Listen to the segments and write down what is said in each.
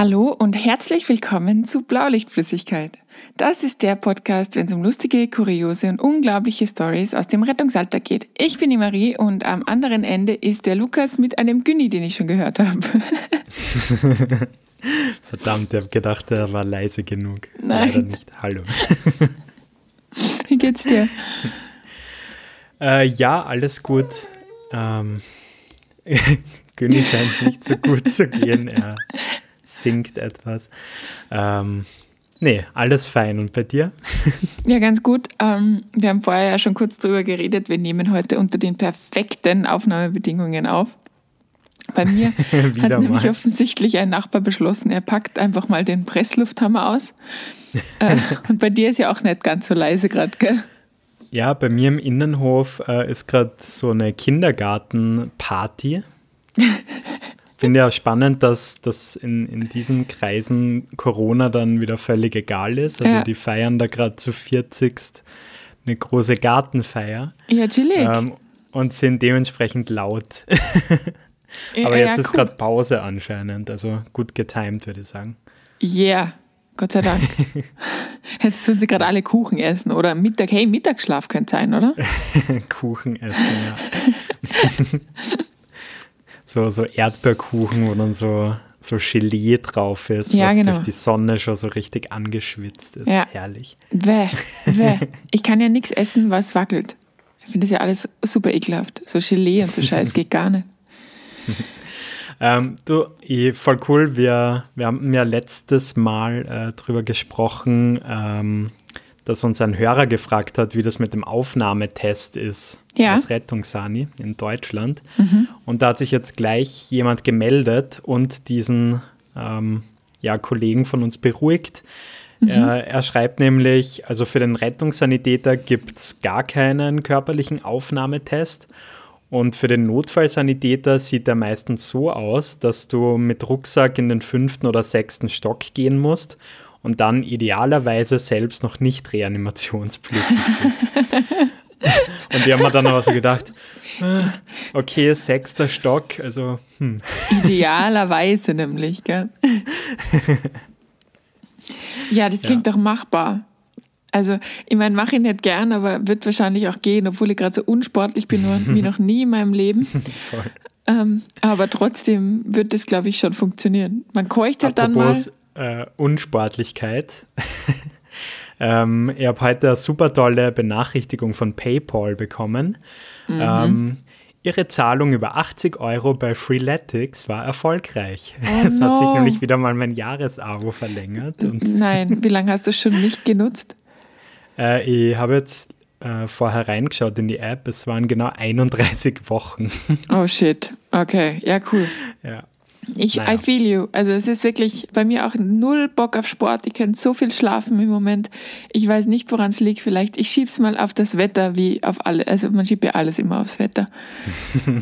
Hallo und herzlich willkommen zu Blaulichtflüssigkeit. Das ist der Podcast, wenn es um lustige, kuriose und unglaubliche Stories aus dem Rettungsalter geht. Ich bin die Marie und am anderen Ende ist der Lukas mit einem Günni, den ich schon gehört habe. Verdammt, ich habe gedacht, er war leise genug. Nein. Leider nicht. Hallo. Wie geht's dir? Äh, ja, alles gut. Ähm, Günni scheint es nicht so gut zu gehen. Er singt etwas. Ähm, nee, alles fein. Und bei dir? Ja, ganz gut. Ähm, wir haben vorher ja schon kurz drüber geredet. Wir nehmen heute unter den perfekten Aufnahmebedingungen auf. Bei mir hat nämlich mal. offensichtlich ein Nachbar beschlossen, er packt einfach mal den Presslufthammer aus. äh, und bei dir ist ja auch nicht ganz so leise gerade, gell? Ja, bei mir im Innenhof äh, ist gerade so eine Kindergartenparty. Finde ja spannend, dass, dass in, in diesen Kreisen Corona dann wieder völlig egal ist. Also Ja. die feiern da gerade zu 40. eine große Gartenfeier Ja, chillig. ähm, und sind dementsprechend laut. Ja, Aber jetzt ja, ist cool. gerade Pause anscheinend, also gut getimed, würde ich sagen. Yeah, Gott sei Dank. Jetzt tun sie gerade alle Kuchen essen oder Mittag. Hey, Mittagsschlaf könnte sein, oder? Kuchen essen, ja. So, so Erdbeerkuchen, wo dann so, so Gelee drauf ist, Ja, was genau. durch die Sonne schon so richtig angeschwitzt ist. Ja. Herrlich. Wäh, wäh. Ich kann ja nichts essen, was wackelt. Ich finde das ja alles super ekelhaft. So Gelee und so Scheiß geht gar nicht. Ähm, du, eh, voll cool. Wir, wir haben ja letztes Mal äh, drüber gesprochen, ähm, dass uns ein Hörer gefragt hat, wie das mit dem Aufnahmetest ist. Ja. Das Rettungssani in Deutschland. Und da hat sich jetzt gleich jemand gemeldet und diesen ähm, ja, Kollegen von uns beruhigt. Er, er schreibt nämlich, also für den Rettungssanitäter gibt es gar keinen körperlichen Aufnahmetest. Und für den Notfallsanitäter sieht er meistens so aus, dass du mit Rucksack in den fünften oder sechsten Stock gehen musst und dann idealerweise selbst noch nicht reanimationspflichtig bist. und wir haben mir dann aber so gedacht, äh, okay, sechster Stock, also hm, Idealerweise nämlich, gell? Ja, das klingt doch machbar. Also, ich meine, mache ich nicht gern, aber wird wahrscheinlich auch gehen, obwohl ich gerade so unsportlich bin wie noch nie in meinem Leben. Ähm, aber trotzdem wird das, glaube ich, schon funktionieren. Man keucht halt dann mal. Äh, Unsportlichkeit. ähm, ich habe heute eine super tolle Benachrichtigung von PayPal bekommen. Mhm. Ähm, ihre Zahlung über 80 Euro bei Freeletics war erfolgreich. Oh es hat sich no. nämlich wieder mal mein Jahresabo verlängert. Nein, wie lange hast du es schon nicht genutzt? äh, ich habe jetzt äh, vorher reingeschaut in die App. Es waren genau 31 Wochen. Oh shit. Okay, ja, cool. ja. Ich, Naja. I feel you. Also es ist wirklich bei mir auch null Bock auf Sport. Ich könnte so viel schlafen im Moment. Ich weiß nicht, woran es liegt. Vielleicht, ich schieb's mal auf das Wetter, wie auf alle. Also man schiebt ja alles immer aufs Wetter.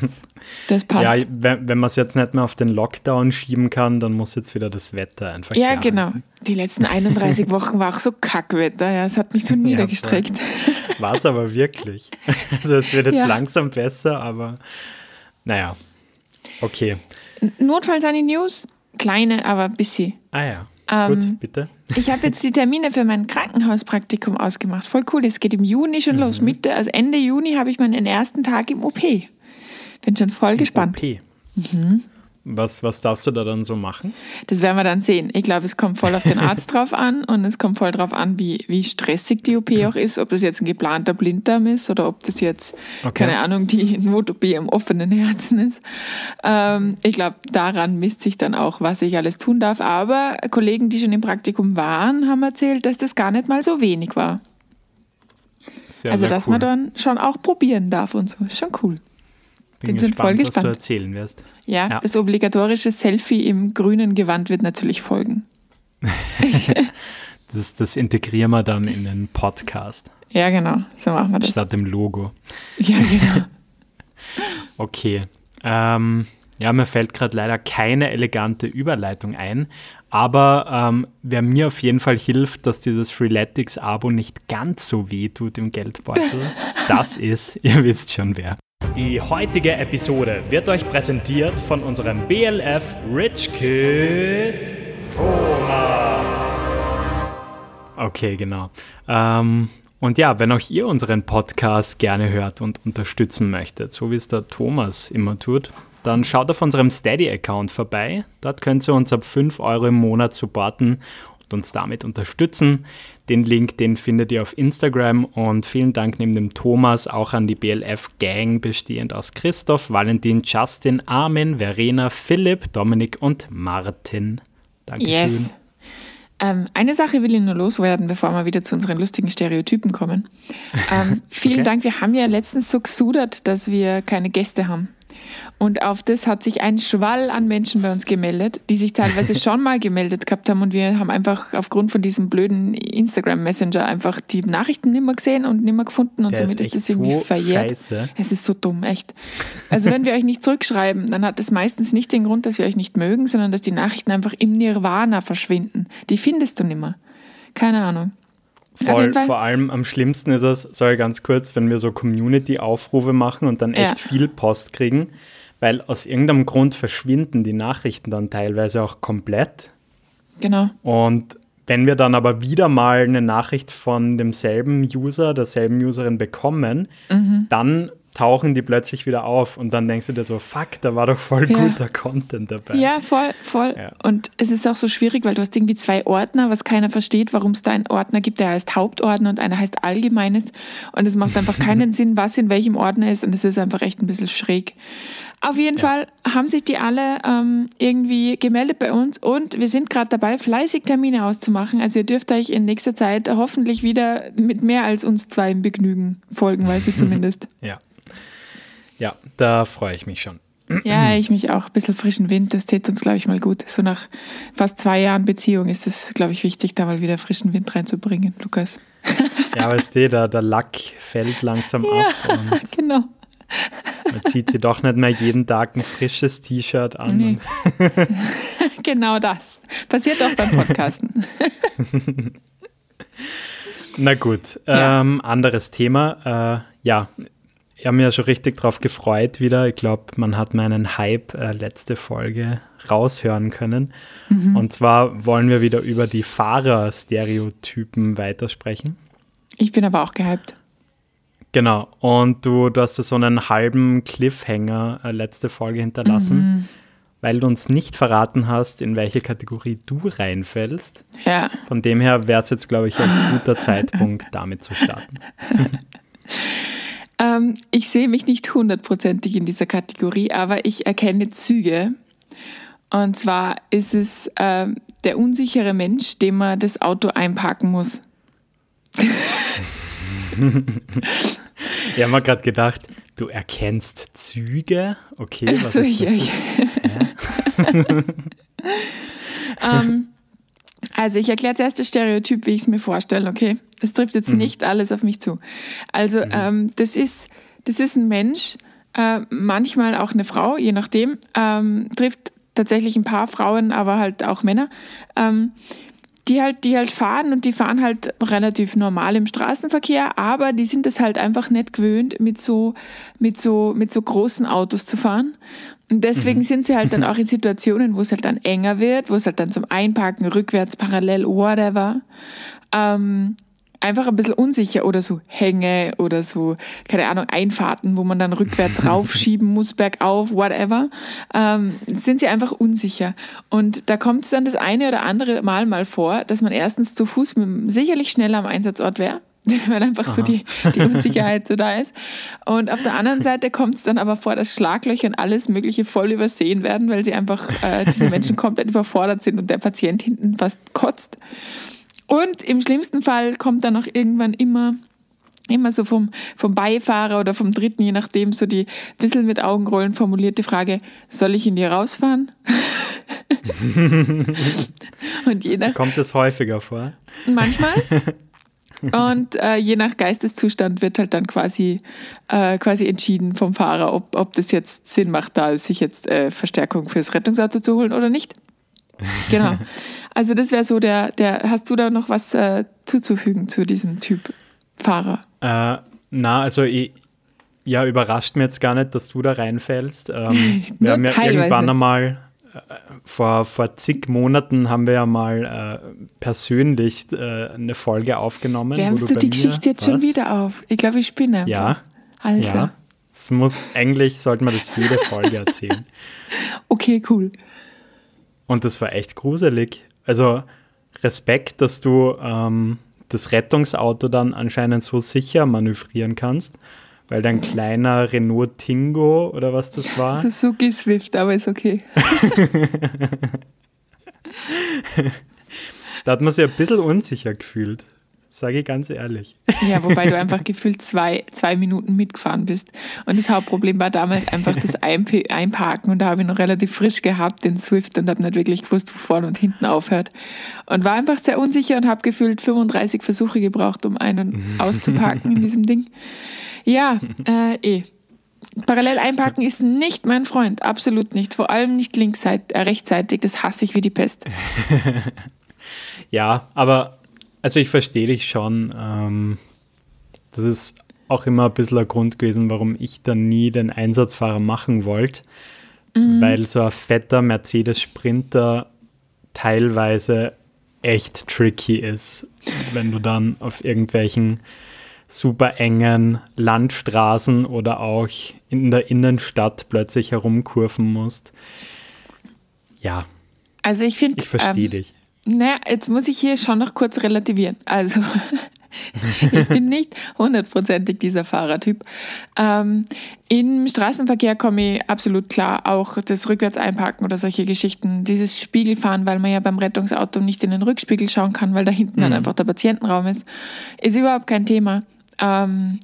Das passt. Ja, Ja, wenn, wenn man es jetzt nicht mehr auf den Lockdown schieben kann, dann muss jetzt wieder das Wetter einfach herhalten. genau. Die letzten 31 Wochen war auch so Kackwetter. Ja, es hat mich so niedergestreckt. War es aber wirklich. Also es wird jetzt Ja. langsam besser, aber naja. Okay. Notfalls an die News. Kleine, aber ein bisschen. Ah ja. Ähm, Gut, bitte. Ich habe jetzt die Termine für mein Krankenhauspraktikum ausgemacht. Voll cool. Es geht im Juni schon Mhm. los. Mitte, also Ende Juni habe ich meinen ersten Tag im OP. Bin schon voll gespannt. OP. Mhm. Was, was darfst du da dann so machen? Das werden wir dann sehen. Ich glaube, es kommt voll auf den Arzt drauf an und es kommt voll drauf an, wie, wie stressig die OP auch ist, ob das jetzt ein geplanter Blinddarm ist oder ob das jetzt, Okay. keine Ahnung, die Not-OP am offenen Herzen ist. Ähm, ich glaube, daran misst sich dann auch, was ich alles tun darf. Aber Kollegen, die schon im Praktikum waren, haben erzählt, dass das gar nicht mal so wenig war. Sehr, also, sehr dass cool. man dann schon auch probieren darf und so. Ist schon cool. Bin, bin schon voll gespannt, was du gespannt. erzählen wirst. Ja, Ja. das obligatorische Selfie im grünen Gewand wird natürlich folgen. Das, das integrieren wir dann in den Podcast Ja, genau. So machen wir das. statt dem Logo. Ja, genau. Okay. Ähm, ja, mir fällt gerade leider keine elegante Überleitung ein, aber ähm, wer mir auf jeden Fall hilft, dass dieses Freeletics-Abo nicht ganz so weh tut im Geldbeutel, das ist, ihr wisst schon wer. Die heutige Episode wird euch präsentiert von unserem BLF Rich Kid Thomas. Okay, genau. Ähm, und ja, wenn auch ihr unseren Podcast gerne hört und unterstützen möchtet, so wie es der Thomas immer tut, dann schaut auf unserem Steady-Account vorbei. Dort könnt ihr uns ab 5 Euro im Monat supporten und uns damit unterstützen. Den Link, den findet ihr auf Instagram und vielen Dank neben dem Thomas auch an die BLF-Gang, bestehend aus Christoph, Valentin, Justin, Armin, Verena, Philipp, Dominik und Martin. Dankeschön. Yes. Ähm, eine Sache will ich nur loswerden, bevor wir wieder zu unseren lustigen Stereotypen kommen. Ähm, vielen okay. Dank. Wir haben ja letztens so gesudert, dass wir keine Gäste haben. Und auf das hat sich ein Schwall an Menschen bei uns gemeldet, die sich teilweise schon mal gemeldet gehabt haben. Und wir haben einfach aufgrund von diesem blöden Instagram-Messenger einfach die Nachrichten nicht mehr gesehen und nicht mehr gefunden. Und Der somit ist, ist das irgendwie so verjährt. Scheiße. Es ist so dumm, echt. Also wenn wir euch nicht zurückschreiben, dann hat das meistens nicht den Grund, dass wir euch nicht mögen, sondern dass die Nachrichten einfach im Nirvana verschwinden. Die findest du nicht mehr. Keine Ahnung. Voll, vor allem am schlimmsten ist es, sorry ganz kurz, wenn wir so Community-Aufrufe machen und dann echt ja. viel Post kriegen, weil aus irgendeinem Grund verschwinden die Nachrichten dann teilweise auch komplett. Genau. Und wenn wir dann aber wieder mal eine Nachricht von demselben User, derselben Userin bekommen, mhm. dann tauchen die plötzlich wieder auf und dann denkst du dir so, fuck, da war doch voll ja. guter Content dabei. Ja, voll, voll. Ja. Und es ist auch so schwierig, weil du hast irgendwie zwei Ordner, was keiner versteht, warum es da einen Ordner gibt, der heißt Hauptordner und einer heißt Allgemeines und es macht einfach keinen Sinn, was in welchem Ordner ist und es ist einfach echt ein bisschen schräg. Auf jeden ja. Fall haben sich die alle ähm, irgendwie gemeldet bei uns und wir sind gerade dabei, fleißig Termine auszumachen. Also ihr dürft euch in nächster Zeit hoffentlich wieder mit mehr als uns zwei Begnügen, folgenweise zumindest. ja. Ja, da freue ich mich schon. Ja, ich mich auch. Ein bisschen frischen Wind, das täte uns, glaube ich, mal gut. So nach fast zwei Jahren Beziehung ist es, glaube ich, wichtig, da mal wieder frischen Wind reinzubringen, Lukas. Ja, weißt du, der, der Lack fällt langsam ja, ab. genau. Man zieht sie doch nicht mehr jeden Tag ein frisches T-Shirt an. Nee. genau das. Passiert auch beim Podcasten. Na gut, ja. ähm, anderes Thema. Äh, ja, ich habe mich ja schon richtig drauf gefreut wieder. Ich glaube, man hat meinen Hype äh, letzte Folge raushören können. Mhm. Und zwar wollen wir wieder über die Fahrerstereotypen weitersprechen. Ich bin aber auch gehypt. Genau. Und du, du hast so einen halben Cliffhanger äh, letzte Folge hinterlassen, mhm. weil du uns nicht verraten hast, in welche Kategorie du reinfällst. Ja. Von dem her wäre es jetzt, glaube ich, ein guter Zeitpunkt, damit zu starten. Ähm, ich sehe mich nicht hundertprozentig in dieser Kategorie, aber ich erkenne Züge. Und zwar ist es ähm, der unsichere Mensch, dem man das Auto einparken muss. ich habe mir gerade gedacht, du erkennst Züge? Okay, was also, ist das? Ja, ja. ähm, also ich erkläre zuerst das Stereotyp, wie ich es mir vorstelle, okay? Es trifft jetzt mhm. nicht alles auf mich zu. Also mhm. ähm, das, ist, das ist ein Mensch, äh, manchmal auch eine Frau, je nachdem, ähm, trifft tatsächlich ein paar Frauen, aber halt auch Männer, ähm, die halt, die halt fahren und die fahren halt relativ normal im Straßenverkehr, aber die sind es halt einfach nicht gewöhnt, mit so, mit so, mit so großen Autos zu fahren. Und deswegen mhm. sind sie halt dann auch in Situationen, wo es halt dann enger wird, wo es halt dann zum Einparken, rückwärts, parallel, whatever, ähm, einfach ein bisschen unsicher oder so Hänge oder so, keine Ahnung, Einfahrten, wo man dann rückwärts raufschieben muss, bergauf, whatever, ähm, sind sie einfach unsicher. Und da kommt es dann das eine oder andere Mal mal vor, dass man erstens zu Fuß sicherlich schneller am Einsatzort wäre, weil einfach Aha. so die, die Unsicherheit so da ist. Und auf der anderen Seite kommt es dann aber vor, dass Schlaglöcher und alles Mögliche voll übersehen werden, weil sie einfach, äh, diese Menschen komplett überfordert sind und der Patient hinten fast kotzt. Und im schlimmsten Fall kommt dann auch irgendwann immer immer so vom, vom Beifahrer oder vom Dritten, je nachdem, so die bisschen mit Augenrollen formulierte Frage, soll ich in die rausfahren? und je nach, Kommt es häufiger vor? Manchmal. Und äh, je nach Geisteszustand wird halt dann quasi, äh, quasi entschieden vom Fahrer, ob, ob das jetzt Sinn macht, da sich jetzt äh, Verstärkung fürs Rettungsauto zu holen oder nicht. Genau. Also das wäre so der, der, hast du da noch was äh, zuzufügen zu diesem Typ Fahrer? Äh, na, also ich, ja, überrascht mir jetzt gar nicht, dass du da reinfällst. Ähm, wir haben ja irgendwann einmal vor, vor zig Monaten haben wir ja mal äh, persönlich äh, eine Folge aufgenommen. Wärmst du, du die Geschichte jetzt schon wieder auf? Ich glaube, ich spinne. Einfach. Ja. Alter. Ja. Es muss, eigentlich sollte man das jede Folge erzählen. okay, cool. Und das war echt gruselig. Also Respekt, dass du ähm, das Rettungsauto dann anscheinend so sicher manövrieren kannst, weil dein kleiner Renault Tingo oder was das war. Suzuki Swift, aber ist okay. da hat man sich ein bisschen unsicher gefühlt. Sage ich ganz ehrlich. Ja, wobei du einfach gefühlt zwei, zwei Minuten mitgefahren bist. Und das Hauptproblem war damals einfach das Einparken. Und da habe ich noch relativ frisch gehabt, den Swift, und habe nicht wirklich gewusst, wo vorne und hinten aufhört. Und war einfach sehr unsicher und habe gefühlt 35 Versuche gebraucht, um einen auszuparken in diesem Ding. Ja, äh, eh. Parallel einparken ist nicht mein Freund, absolut nicht. Vor allem nicht linksseitig, äh, rechtsseitig, das hasse ich wie die Pest. ja, aber also ich verstehe dich schon. Ähm, das ist auch immer ein bisschen ein Grund gewesen, warum ich dann nie den Einsatzfahrer machen wollte, mhm. weil so ein fetter Mercedes Sprinter teilweise echt tricky ist, wenn du dann auf irgendwelchen super engen Landstraßen oder auch in der Innenstadt plötzlich herumkurven musst. Ja. Also ich finde. Ich verstehe ähm, dich. Naja, jetzt muss ich hier schon noch kurz relativieren. Also, ich bin nicht hundertprozentig dieser Fahrertyp. Ähm, Im Straßenverkehr komme ich absolut klar, auch das Rückwärts-Einparken oder solche Geschichten, dieses Spiegelfahren, weil man ja beim Rettungsauto nicht in den Rückspiegel schauen kann, weil da hinten mhm. dann einfach der Patientenraum ist, ist überhaupt kein Thema. Ähm,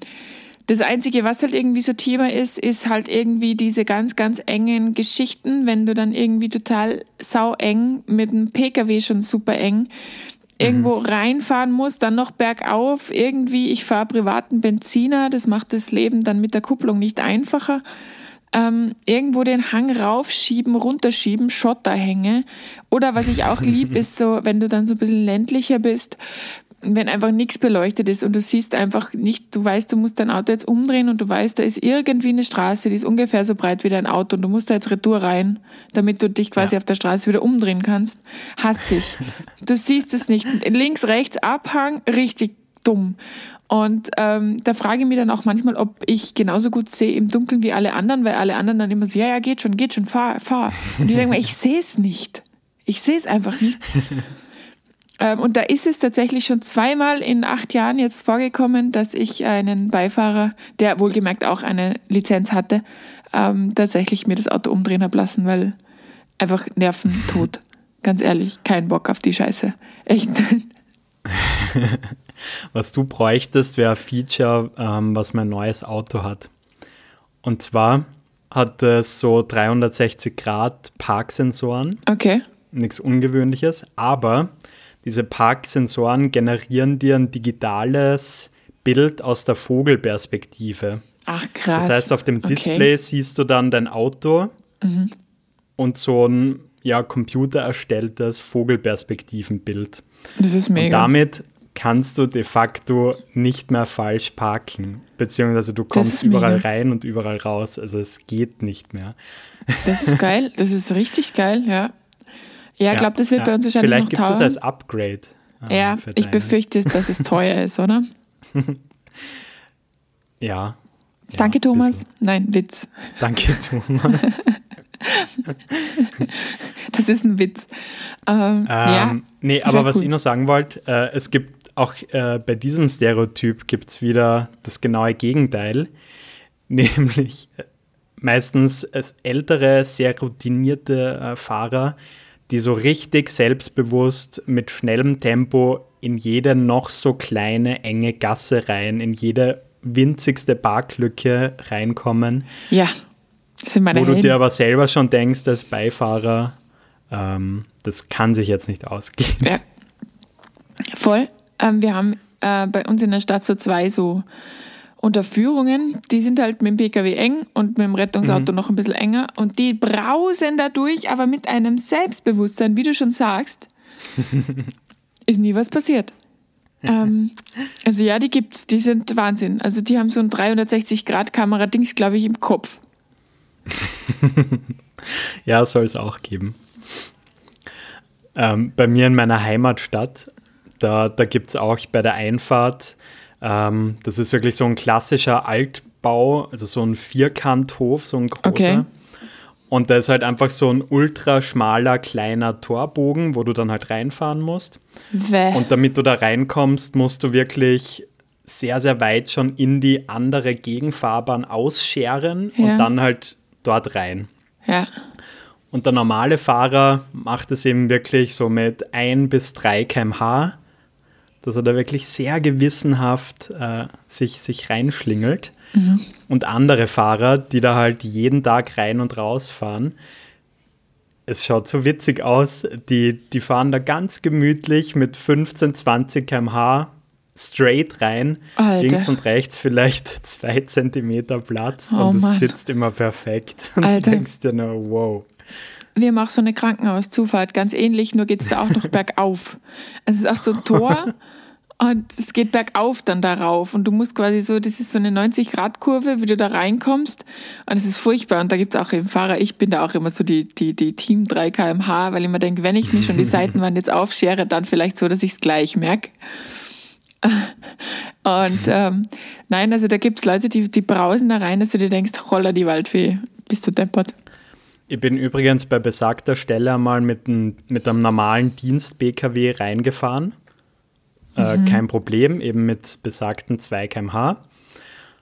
das Einzige, was halt irgendwie so Thema ist, ist halt irgendwie diese ganz, ganz engen Geschichten, wenn du dann irgendwie total sau eng mit dem Pkw schon super eng irgendwo mhm. reinfahren musst, dann noch bergauf. Irgendwie, ich fahre privaten Benziner, das macht das Leben dann mit der Kupplung nicht einfacher. Ähm, irgendwo den Hang raufschieben, runterschieben, Schotterhänge. Oder was ich auch lieb, ist so, wenn du dann so ein bisschen ländlicher bist, wenn einfach nichts beleuchtet ist und du siehst einfach nicht, du weißt, du musst dein Auto jetzt umdrehen und du weißt, da ist irgendwie eine Straße, die ist ungefähr so breit wie dein Auto und du musst da jetzt Retour rein, damit du dich quasi ja. auf der Straße wieder umdrehen kannst. Hasse ich. Du siehst es nicht. Links, rechts, Abhang, richtig dumm. Und ähm, da frage ich mich dann auch manchmal, ob ich genauso gut sehe im Dunkeln wie alle anderen, weil alle anderen dann immer so, ja, ja, geht schon, geht schon, fahr, fahr. Und ich denke mir, ich sehe es nicht. Ich sehe es einfach nicht. Ähm, und da ist es tatsächlich schon zweimal in acht Jahren jetzt vorgekommen, dass ich einen Beifahrer, der wohlgemerkt auch eine Lizenz hatte, ähm, tatsächlich mir das Auto umdrehen habe lassen, weil einfach Nerven tot. Ganz ehrlich, kein Bock auf die Scheiße. Echt. was du bräuchtest, wäre ein Feature, ähm, was mein neues Auto hat. Und zwar hat es so 360 Grad Parksensoren. Okay. Nichts Ungewöhnliches, aber diese Parksensoren generieren dir ein digitales Bild aus der Vogelperspektive. Ach krass. Das heißt, auf dem Display okay. siehst du dann dein Auto mhm. und so ein ja, computererstelltes Vogelperspektivenbild. Das ist mega. Und damit kannst du de facto nicht mehr falsch parken. Beziehungsweise du kommst überall mega. rein und überall raus. Also es geht nicht mehr. Das ist geil. Das ist richtig geil, ja. Ja, ich glaube, das wird bei uns wahrscheinlich vielleicht noch gibt es als Upgrade. Ähm, ja, ich befürchte, dass es teuer ist, oder? ja. Danke, Thomas. Nein, Witz. Danke, Thomas. das ist ein Witz. Ähm, ähm, ja, nee, aber was cool. ich noch sagen wollte, äh, es gibt auch äh, bei diesem Stereotyp gibt es wieder das genaue Gegenteil, nämlich äh, meistens ältere, sehr routinierte äh, Fahrer, die so richtig selbstbewusst mit schnellem Tempo in jede noch so kleine, enge Gasse rein, in jede winzigste Parklücke reinkommen. Ja, das sind meine Wo Helden. du dir aber selber schon denkst, als Beifahrer, ähm, das kann sich jetzt nicht ausgehen. Ja, voll. Ähm, wir haben äh, bei uns in der Stadt so zwei so Unterführungen, die sind halt mit dem Pkw eng und mit dem Rettungsauto mhm. noch ein bisschen enger und die brausen dadurch, aber mit einem Selbstbewusstsein, wie du schon sagst, ist nie was passiert. ähm, also ja, die gibt's, die sind Wahnsinn. Also die haben so ein 360-Grad-Kamera-Dings, glaube ich, im Kopf. Ja, soll es auch geben. Ähm, bei mir in meiner Heimatstadt, da, da gibt es auch bei der Einfahrt, ähm, das ist wirklich so ein klassischer Altbau, also so ein Vierkanthof, so ein großer. Okay. Und da ist halt einfach so ein ultra schmaler kleiner Torbogen, wo du dann halt reinfahren musst. Bäh. Und damit du da reinkommst, musst du wirklich sehr, sehr weit schon in die andere Gegenfahrbahn ausscheren ja. und dann halt dort rein. Ja. Und der normale Fahrer macht es eben wirklich so mit 1 bis 3 km/h, dass er da wirklich sehr gewissenhaft äh, sich, sich reinschlingelt. Mhm. Und andere Fahrer, die da halt jeden Tag rein und raus fahren, es schaut so witzig aus, die, die fahren da ganz gemütlich mit 15, 20 km/h straight rein, Alter. links und rechts vielleicht zwei Zentimeter Platz oh und es sitzt immer perfekt. Und Alter. du denkst dir nur, wow. Wir machen so eine Krankenhauszufahrt, ganz ähnlich, nur geht es da auch noch bergauf. Es ist auch so ein Tor und es geht bergauf dann darauf und du musst quasi so, das ist so eine 90-Grad-Kurve, wie du da reinkommst und es ist furchtbar und da gibt es auch eben Fahrer, ich bin da auch immer so die, die, die Team 3 kmh, weil ich immer denke, wenn ich mir schon die Seitenwand jetzt aufschere, dann vielleicht so, dass ich es gleich merke. Und ähm, nein, also da gibt es Leute, die, die brausen da rein, dass du dir denkst, holla die Waldfee, bist du deppert. Ich bin übrigens bei besagter Stelle einmal mit, ein, mit einem normalen Dienst-BKW reingefahren. Äh, mhm. Kein Problem, eben mit besagten 2 km/h.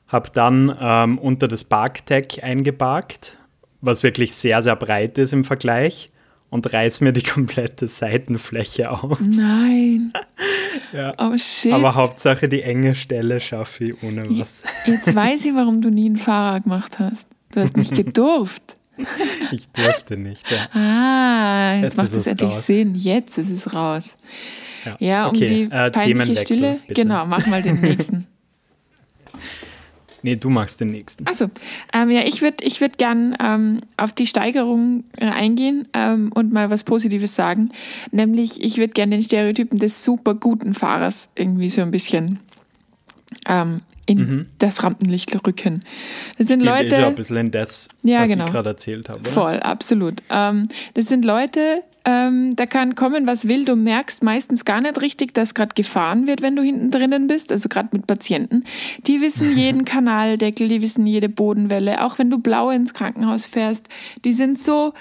Habe dann ähm, unter das Parktech eingeparkt, was wirklich sehr, sehr breit ist im Vergleich und reiß mir die komplette Seitenfläche auf. Nein. ja. Oh shit. Aber Hauptsache die enge Stelle schaffe ich ohne was. Jetzt weiß ich, warum du nie einen Fahrer gemacht hast. Du hast nicht gedurft. ich durfte nicht. Ja. Ah, jetzt, jetzt macht es endlich raus. Sinn. Jetzt ist es raus. Ja, ja um okay. die äh, peinliche Stille. Bitte. Genau, mach mal den nächsten. Nee, du magst den nächsten. Achso, ähm, ja, ich würde ich würd gern ähm, auf die Steigerung äh, eingehen ähm, und mal was Positives sagen. Nämlich, ich würde gern den Stereotypen des super guten Fahrers irgendwie so ein bisschen ähm, in mhm. das Rampenlicht rücken. Das sind Leute. Ja ein bisschen das, ja, was genau. ich gerade erzählt habe. Oder? Voll, absolut. Ähm, das sind Leute, ähm, da kann kommen, was will. Du merkst meistens gar nicht richtig, dass gerade gefahren wird, wenn du hinten drinnen bist. Also gerade mit Patienten. Die wissen jeden Kanaldeckel, die wissen jede Bodenwelle. Auch wenn du blau ins Krankenhaus fährst, die sind so.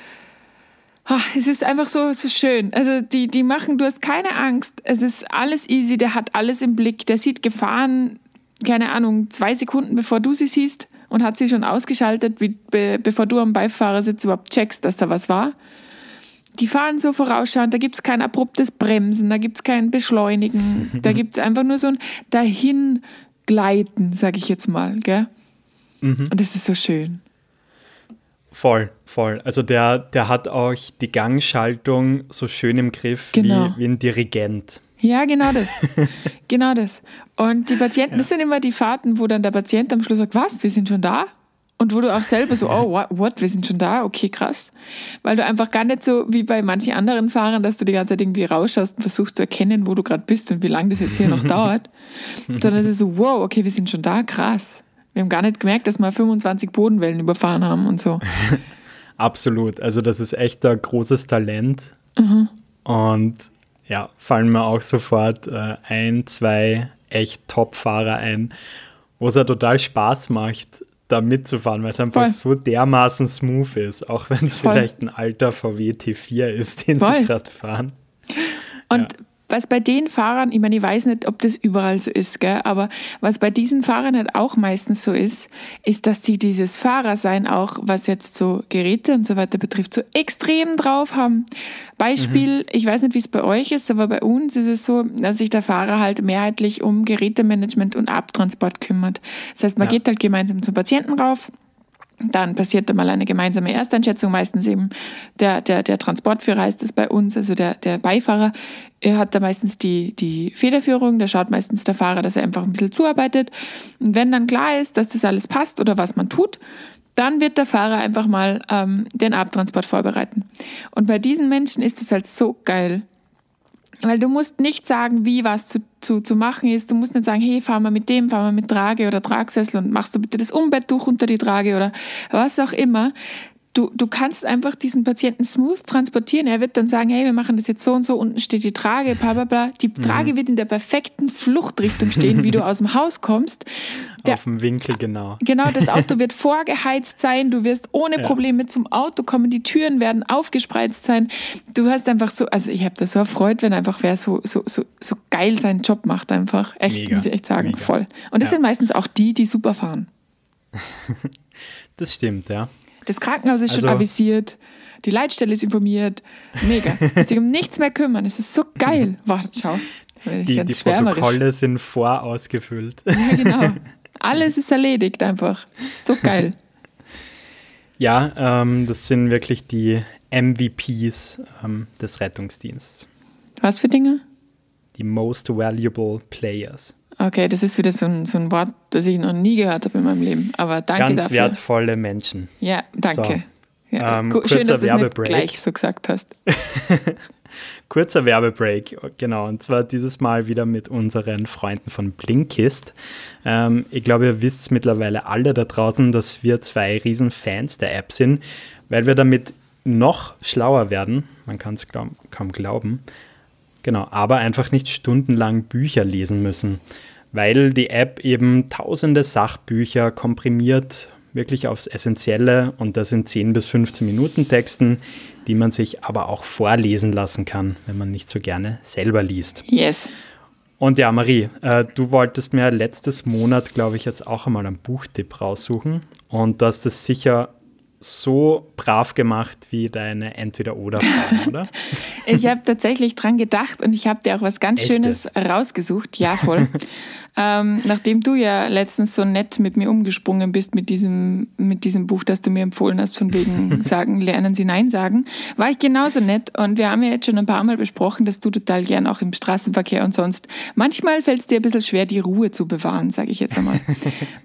Ach, es ist einfach so, so schön. Also die, die machen, du hast keine Angst. Es ist alles easy, der hat alles im Blick. Der sieht Gefahren, keine Ahnung, zwei Sekunden bevor du sie siehst und hat sie schon ausgeschaltet, wie, be, bevor du am Beifahrersitz überhaupt checkst, dass da was war die fahren so vorausschauend, da gibt es kein abruptes Bremsen, da gibt es kein Beschleunigen, da gibt es einfach nur so ein Dahingleiten, sag ich jetzt mal. Gell? Mhm. Und das ist so schön. Voll, voll. Also der, der hat auch die Gangschaltung so schön im Griff genau. wie, wie ein Dirigent. Ja, genau das. genau das. Und die Patienten, ja. das sind immer die Fahrten, wo dann der Patient am Schluss sagt, was, wir sind schon da? Und wo du auch selber so, oh, what, what, wir sind schon da, okay, krass. Weil du einfach gar nicht so wie bei manchen anderen Fahrern, dass du die ganze Zeit irgendwie rausschaust und versuchst zu erkennen, wo du gerade bist und wie lange das jetzt hier noch dauert. Sondern es ist so, wow, okay, wir sind schon da, krass. Wir haben gar nicht gemerkt, dass wir 25 Bodenwellen überfahren haben und so. Absolut. Also das ist echt ein großes Talent. Mhm. Und ja, fallen mir auch sofort äh, ein, zwei echt Top-Fahrer ein, wo es ja total Spaß macht, da mitzufahren, weil es einfach Voll. so dermaßen smooth ist, auch wenn es vielleicht ein alter VW T4 ist, den Voll. sie gerade fahren. Und ja was bei den Fahrern, ich meine, ich weiß nicht, ob das überall so ist, gell, aber was bei diesen Fahrern halt auch meistens so ist, ist, dass sie dieses Fahrersein auch, was jetzt so Geräte und so weiter betrifft, so extrem drauf haben. Beispiel, mhm. ich weiß nicht, wie es bei euch ist, aber bei uns ist es so, dass sich der Fahrer halt mehrheitlich um Gerätemanagement und Abtransport kümmert. Das heißt, man ja. geht halt gemeinsam zum Patienten rauf, dann passiert da mal eine gemeinsame Ersteinschätzung, meistens eben der, der, der Transportführer ist es bei uns, also der, der Beifahrer, er hat da meistens die, die Federführung, da schaut meistens der Fahrer, dass er einfach ein bisschen zuarbeitet. Und wenn dann klar ist, dass das alles passt oder was man tut, dann wird der Fahrer einfach mal ähm, den Abtransport vorbereiten. Und bei diesen Menschen ist es halt so geil, weil du musst nicht sagen, wie was zu, zu, zu machen ist. Du musst nicht sagen, hey, fahr mal mit dem, fahr mal mit Trage oder Tragsessel und machst du bitte das Umbett durch unter die Trage oder was auch immer. Du, du kannst einfach diesen Patienten smooth transportieren. Er wird dann sagen, hey, wir machen das jetzt so und so, unten steht die Trage, bla bla bla. Die mhm. Trage wird in der perfekten Fluchtrichtung stehen, wie du aus dem Haus kommst. Der, Auf dem Winkel, genau. Genau, das Auto wird vorgeheizt sein, du wirst ohne ja. Probleme zum Auto kommen, die Türen werden aufgespreizt sein. Du hast einfach so, also ich habe das so erfreut, wenn einfach wer so, so, so, so geil seinen Job macht einfach. Echt, Mega. muss ich echt sagen, Mega. voll. Und das ja. sind meistens auch die, die super fahren. das stimmt, ja. Das Krankenhaus ist also, schon avisiert, die Leitstelle ist informiert. Mega. Muss sich um nichts mehr kümmern. Es ist so geil. Warte, schau. Die, die Protokolle sind vorausgefüllt. Ja, genau. Alles ist erledigt einfach. So geil. Ja, ähm, das sind wirklich die MVPs ähm, des Rettungsdienstes. Was für Dinge? Die Most Valuable Players. Okay, das ist wieder so ein, so ein Wort, das ich noch nie gehört habe in meinem Leben. Aber danke Ganz dafür. Ganz wertvolle Menschen. Ja, danke. So, ja, ähm, schön, dass du es nicht gleich so gesagt hast. kurzer Werbebreak, genau. Und zwar dieses Mal wieder mit unseren Freunden von Blinkist. Ähm, ich glaube, ihr wisst mittlerweile alle da draußen, dass wir zwei riesen Fans der App sind, weil wir damit noch schlauer werden. Man kann es kaum glauben. Genau, aber einfach nicht stundenlang Bücher lesen müssen, weil die App eben tausende Sachbücher komprimiert, wirklich aufs Essentielle und das in 10 bis 15 Minuten Texten, die man sich aber auch vorlesen lassen kann, wenn man nicht so gerne selber liest. Yes. Und ja, Marie, äh, du wolltest mir letztes Monat, glaube ich, jetzt auch einmal einen Buchtipp raussuchen und du hast es sicher so brav gemacht wie deine Entweder-Oder-Fragen, oder? ich habe tatsächlich dran gedacht und ich habe dir auch was ganz Echtes? Schönes rausgesucht. Ja, voll. ähm, nachdem du ja letztens so nett mit mir umgesprungen bist mit diesem, mit diesem Buch, das du mir empfohlen hast, von wegen sagen, lernen Sie Nein sagen, war ich genauso nett. Und wir haben ja jetzt schon ein paar Mal besprochen, dass du total gern auch im Straßenverkehr und sonst, manchmal fällt es dir ein bisschen schwer, die Ruhe zu bewahren, sage ich jetzt einmal.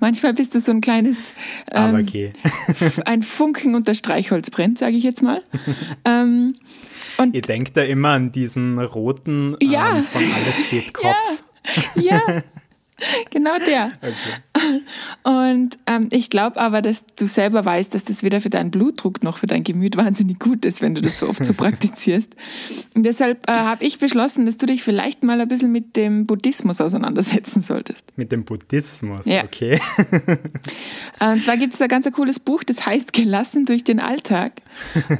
manchmal bist du so ein kleines, ähm, okay. ein Funk Funken und das Streichholz brennt, sage ich jetzt mal. ähm, und Ihr denkt da immer an diesen roten ja, ähm, von Alles steht Kopf. Ja, ja. genau der. Okay. Und ähm, ich glaube aber, dass du selber weißt, dass das weder für deinen Blutdruck noch für dein Gemüt wahnsinnig gut ist, wenn du das so oft so praktizierst. Und deshalb äh, habe ich beschlossen, dass du dich vielleicht mal ein bisschen mit dem Buddhismus auseinandersetzen solltest. Mit dem Buddhismus, ja. okay. Und zwar gibt es ein ganz cooles Buch, das heißt Gelassen durch den Alltag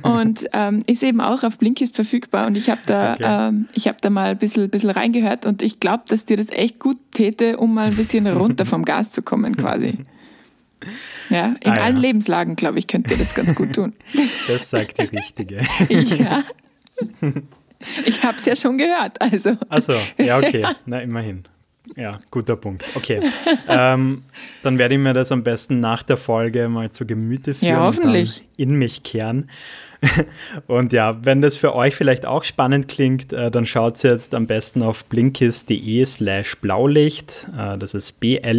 und ähm, ist eben auch auf Blinkist verfügbar. Und ich habe da, okay. ähm, hab da mal ein bisschen, bisschen reingehört und ich glaube, dass dir das echt gut täte, um mal ein bisschen runter vom Gas zu kommen quasi. Ja, in ah, allen ja. Lebenslagen, glaube ich, könnt ihr das ganz gut tun. Das sagt die Richtige. ja. Ich habe es ja schon gehört, also. Achso, ja, okay. Na, immerhin. Ja, guter Punkt. Okay. ähm, dann werde ich mir das am besten nach der Folge mal zu Gemüte führen ja, hoffentlich. und in mich kehren. und ja, wenn das für euch vielleicht auch spannend klingt, äh, dann schaut jetzt am besten auf blinkist.de slash blaulicht. Äh, das ist b-l-i-n-k-i-s-d.de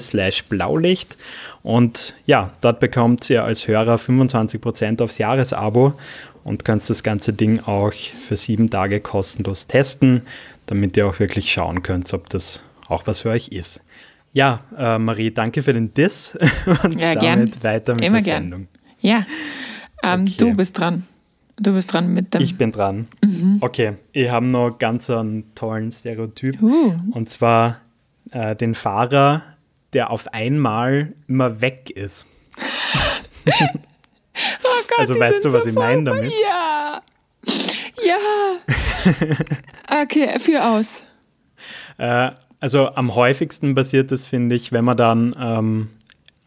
slash blaulicht. Und ja, dort bekommt ihr als Hörer 25% aufs Jahresabo und könnt das ganze Ding auch für sieben Tage kostenlos testen, damit ihr auch wirklich schauen könnt, ob das auch was für euch ist. Ja, äh, Marie, danke für den Diss und ja, damit gern. weiter mit Immer der Sendung. Ja, ähm, okay. du bist dran. Du bist dran mit dem. Ich bin dran. Mhm. Okay, ich habe noch ganz einen tollen Stereotyp. Uh. Und zwar äh, den Fahrer, der auf einmal immer weg ist. oh Gott, also weißt du, was so ich meine damit? Ja. Ja. okay, führ aus. Äh, also am häufigsten passiert das, finde ich, wenn man dann ähm,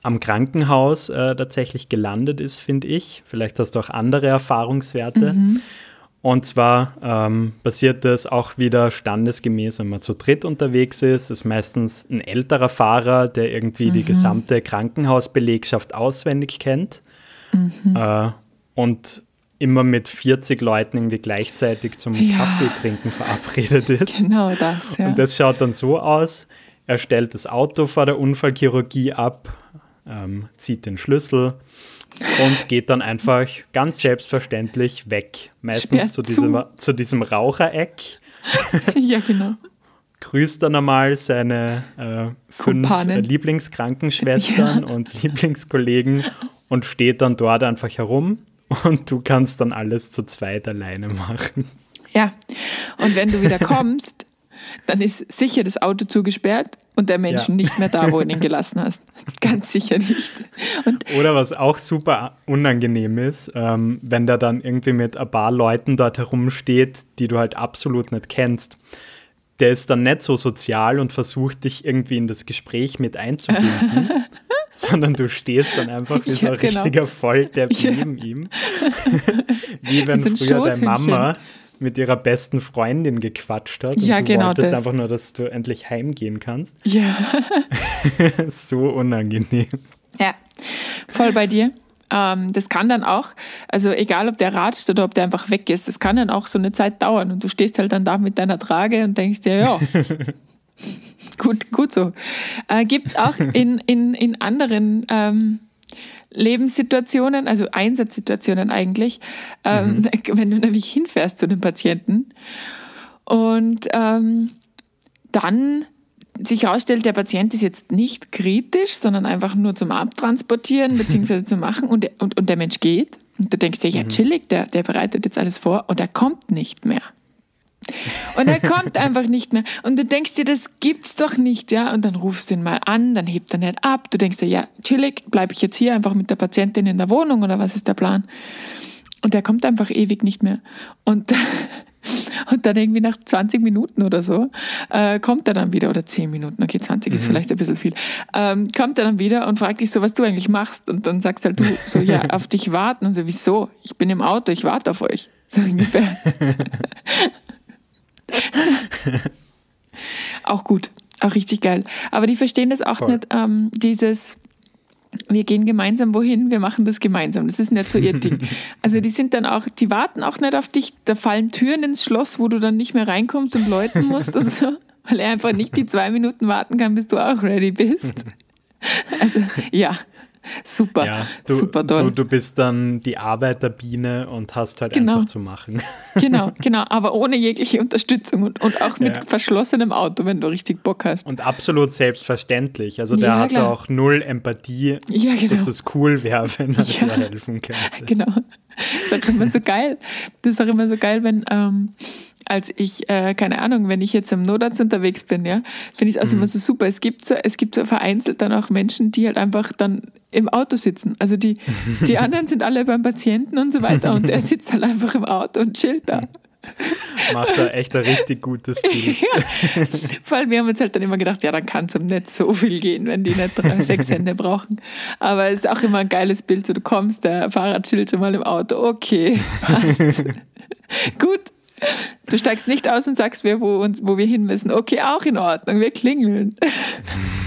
am Krankenhaus äh, tatsächlich gelandet ist, finde ich. Vielleicht hast du auch andere Erfahrungswerte. Mhm. Und zwar ähm, passiert das auch wieder standesgemäß, wenn man zu dritt unterwegs ist. Das ist meistens ein älterer Fahrer, der irgendwie mhm. die gesamte Krankenhausbelegschaft auswendig kennt. Mhm. Äh, und immer mit 40 Leuten irgendwie gleichzeitig zum ja. Kaffee trinken verabredet ist. Genau das, ja. Und das schaut dann so aus, er stellt das Auto vor der Unfallchirurgie ab, ähm, zieht den Schlüssel und geht dann einfach ganz selbstverständlich weg. Meistens zu diesem, zu diesem Rauchereck. ja, genau. Grüßt dann einmal seine äh, fünf äh, Lieblingskrankenschwestern ja. und Lieblingskollegen und steht dann dort einfach herum und du kannst dann alles zu zweit alleine machen. Ja, und wenn du wieder kommst, dann ist sicher das Auto zugesperrt und der Mensch ja. nicht mehr da, wo du ihn gelassen hast. Ganz sicher nicht. Und Oder was auch super unangenehm ist, ähm, wenn der dann irgendwie mit ein paar Leuten dort herumsteht, die du halt absolut nicht kennst. Der ist dann nicht so sozial und versucht dich irgendwie in das Gespräch mit einzubinden, sondern du stehst dann einfach wie so ein genau. richtiger Volldepp ja. neben ihm. wie wenn früher deine Mama mit ihrer besten Freundin gequatscht hat. Ja, und du genau. wolltest das. einfach nur, dass du endlich heimgehen kannst. Ja. so unangenehm. Ja, voll bei dir. Ähm, das kann dann auch, also egal ob der ratscht oder ob der einfach weg ist, das kann dann auch so eine Zeit dauern und du stehst halt dann da mit deiner Trage und denkst dir, ja, gut, gut so. Äh, Gibt es auch in, in, in anderen ähm, Lebenssituationen, also Einsatzsituationen eigentlich, ähm, mhm. wenn du nämlich hinfährst zu den Patienten und ähm, dann sich herausstellt, der Patient ist jetzt nicht kritisch, sondern einfach nur zum Abtransportieren bzw. zu machen und, und, und der Mensch geht. Und du denkst dir, ja, mhm. chillig, der, der bereitet jetzt alles vor und er kommt nicht mehr. Und er kommt einfach nicht mehr. Und du denkst dir, das gibt's doch nicht, ja. Und dann rufst du ihn mal an, dann hebt er nicht ab. Du denkst dir, ja, chillig, bleibe ich jetzt hier einfach mit der Patientin in der Wohnung oder was ist der Plan? Und er kommt einfach ewig nicht mehr. Und, und dann irgendwie nach 20 Minuten oder so äh, kommt er dann wieder, oder 10 Minuten, okay, 20 mhm. ist vielleicht ein bisschen viel, ähm, kommt er dann wieder und fragt dich so, was du eigentlich machst. Und dann sagst halt du so, ja, auf dich warten. Und so, wieso? Ich bin im Auto, ich warte auf euch. So ungefähr. auch gut, auch richtig geil. Aber die verstehen das auch Voll. nicht, ähm, dieses, wir gehen gemeinsam wohin, wir machen das gemeinsam. Das ist nicht so ihr Ding. Also die sind dann auch, die warten auch nicht auf dich, da fallen Türen ins Schloss, wo du dann nicht mehr reinkommst und läuten musst und so, weil er einfach nicht die zwei Minuten warten kann, bis du auch ready bist. Also ja, super, ja, du, super toll. Du, du, bist dann die Arbeiterbiene und hast halt genau. einfach zu machen. Genau, genau, aber ohne jegliche Unterstützung und, und auch mit ja. verschlossenem Auto, wenn du richtig Bock hast. Und absolut selbstverständlich. Also der ja, hat klar. auch null Empathie, ja, genau. dass das cool wäre, wenn er dir helfen könnte. Genau. Das ist auch immer so geil. Das ist auch immer so geil, wenn ähm, als ich, äh, keine Ahnung, wenn ich jetzt im Notarzt unterwegs bin, ja, finde ich es also mhm. immer so super. Es gibt so, es gibt so vereinzelt dann auch Menschen, die halt einfach dann im Auto sitzen. Also die, die anderen sind alle beim Patienten und so weiter und der sitzt halt einfach im Auto und chillt da. Macht da echt ein richtig gutes Bild. ja. Vor allem, wir haben uns halt dann immer gedacht, ja, dann kann es um nicht so viel gehen, wenn die nicht drei, sechs Hände brauchen. Aber es ist auch immer ein geiles Bild. So, du kommst, der Fahrer chillt schon mal im Auto. Okay, passt. Gut, Du steigst nicht aus und sagst mir, wo, uns, wo wir hin müssen. Okay, auch in Ordnung, wir klingeln.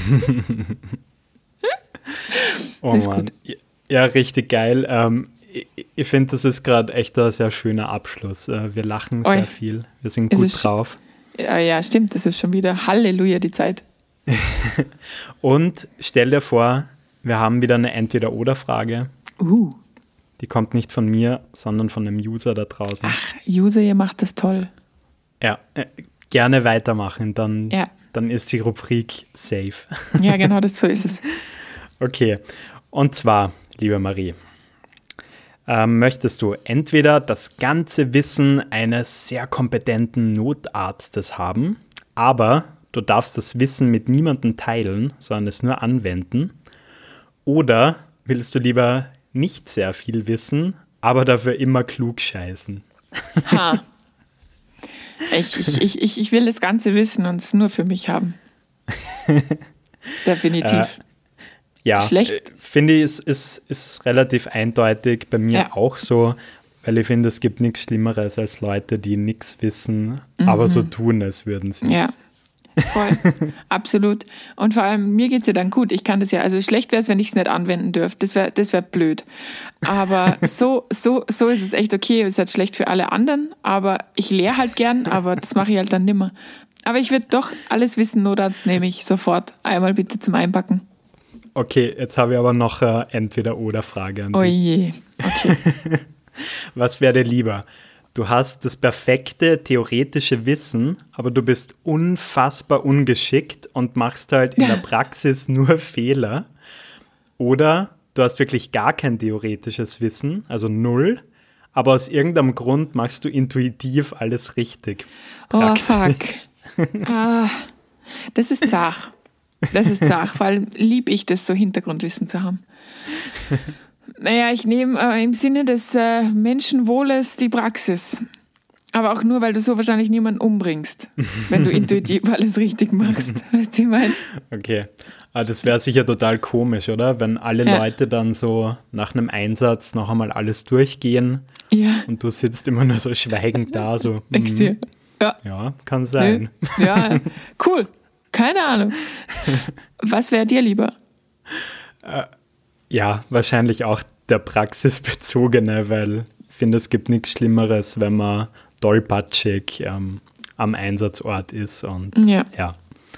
oh Mann. Ja, richtig geil. Ähm, ich, ich finde, das ist gerade echt ein sehr schöner Abschluss. Äh, wir lachen Oi. sehr viel. Wir sind gut drauf. Ja, ja, stimmt. Das ist schon wieder Halleluja, die Zeit. und stell dir vor, wir haben wieder eine Entweder-Oder-Frage. Uh. Die kommt nicht von mir, sondern von einem User da draußen. Ach, User, ihr macht das toll. Ja, äh, gerne weitermachen, dann, ja. dann ist die Rubrik safe. Ja, genau, das so ist es. Okay, und zwar, liebe Marie, ähm, möchtest du entweder das ganze Wissen eines sehr kompetenten Notarztes haben, aber du darfst das Wissen mit niemandem teilen, sondern es nur anwenden, oder willst du lieber nicht sehr viel wissen, aber dafür immer klug scheißen. Ha. Ich, ich, ich, ich will das Ganze wissen und es nur für mich haben. Definitiv. Äh, ja, Schlecht. Äh, finde ich, es ist, ist relativ eindeutig bei mir ja. auch so, weil ich finde, es gibt nichts Schlimmeres als Leute, die nichts wissen, mhm. aber so tun, als würden sie ja. Voll, absolut. Und vor allem, mir geht es ja dann gut. Ich kann das ja, also schlecht wäre es, wenn ich es nicht anwenden dürfte. Das wäre das wär blöd. Aber so, so, so ist es echt okay. Es ist halt schlecht für alle anderen, aber ich lehre halt gern, aber das mache ich halt dann nimmer. Aber ich würde doch alles wissen, Notarzt nehme ich sofort. Einmal bitte zum Einpacken. Okay, jetzt habe ich aber noch eine Entweder-Oder-Frage an dich. Oh je, okay. Was wäre dir lieber? Du hast das perfekte theoretische Wissen, aber du bist unfassbar ungeschickt und machst halt in der Praxis nur Fehler. Oder du hast wirklich gar kein theoretisches Wissen, also null, aber aus irgendeinem Grund machst du intuitiv alles richtig. Oh, fuck. ah, das ist zach. Das ist zach, vor allem lieb ich das, so Hintergrundwissen zu haben. Naja, ich nehme äh, im Sinne des äh, Menschenwohles die Praxis. Aber auch nur, weil du so wahrscheinlich niemanden umbringst, wenn du intuitiv alles richtig machst. Weißt du, ich meine? Okay. Aber das wäre sicher total komisch, oder? Wenn alle ja. Leute dann so nach einem Einsatz noch einmal alles durchgehen ja. und du sitzt immer nur so schweigend da, so. Mm, ja. ja, kann sein. Ja, cool. Keine Ahnung. Was wäre dir lieber? Äh, ja, wahrscheinlich auch der praxisbezogene, weil ich finde, es gibt nichts Schlimmeres, wenn man dollpatschig ähm, am Einsatzort ist und ja. ja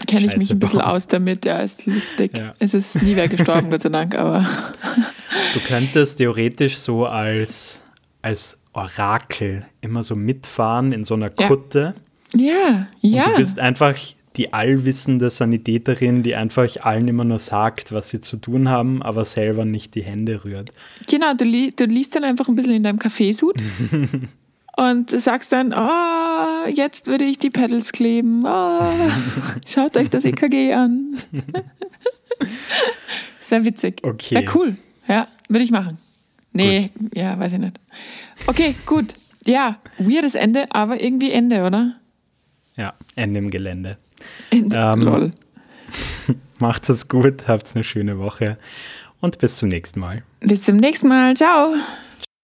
Kenne ich mich ein bisschen aus damit, ja, ist lustig. Ja. Es ist nie wer gestorben, Gott sei Dank, aber. Du könntest theoretisch so als, als Orakel immer so mitfahren in so einer Kutte. Ja, ja. Und du bist einfach die allwissende Sanitäterin, die einfach allen immer nur sagt, was sie zu tun haben, aber selber nicht die Hände rührt. Genau, du, li du liest dann einfach ein bisschen in deinem Kaffeesud und sagst dann, oh, jetzt würde ich die Pedals kleben. Oh, schaut euch das EKG an. das wäre witzig. Okay. Ja, cool. Ja, würde ich machen. Nee, gut. ja, weiß ich nicht. Okay, gut. Ja, weirdes Ende, aber irgendwie Ende, oder? Ja, Ende im Gelände. Ähm, lol. Macht's es gut, habt eine schöne Woche und bis zum nächsten Mal. Bis zum nächsten Mal. Ciao.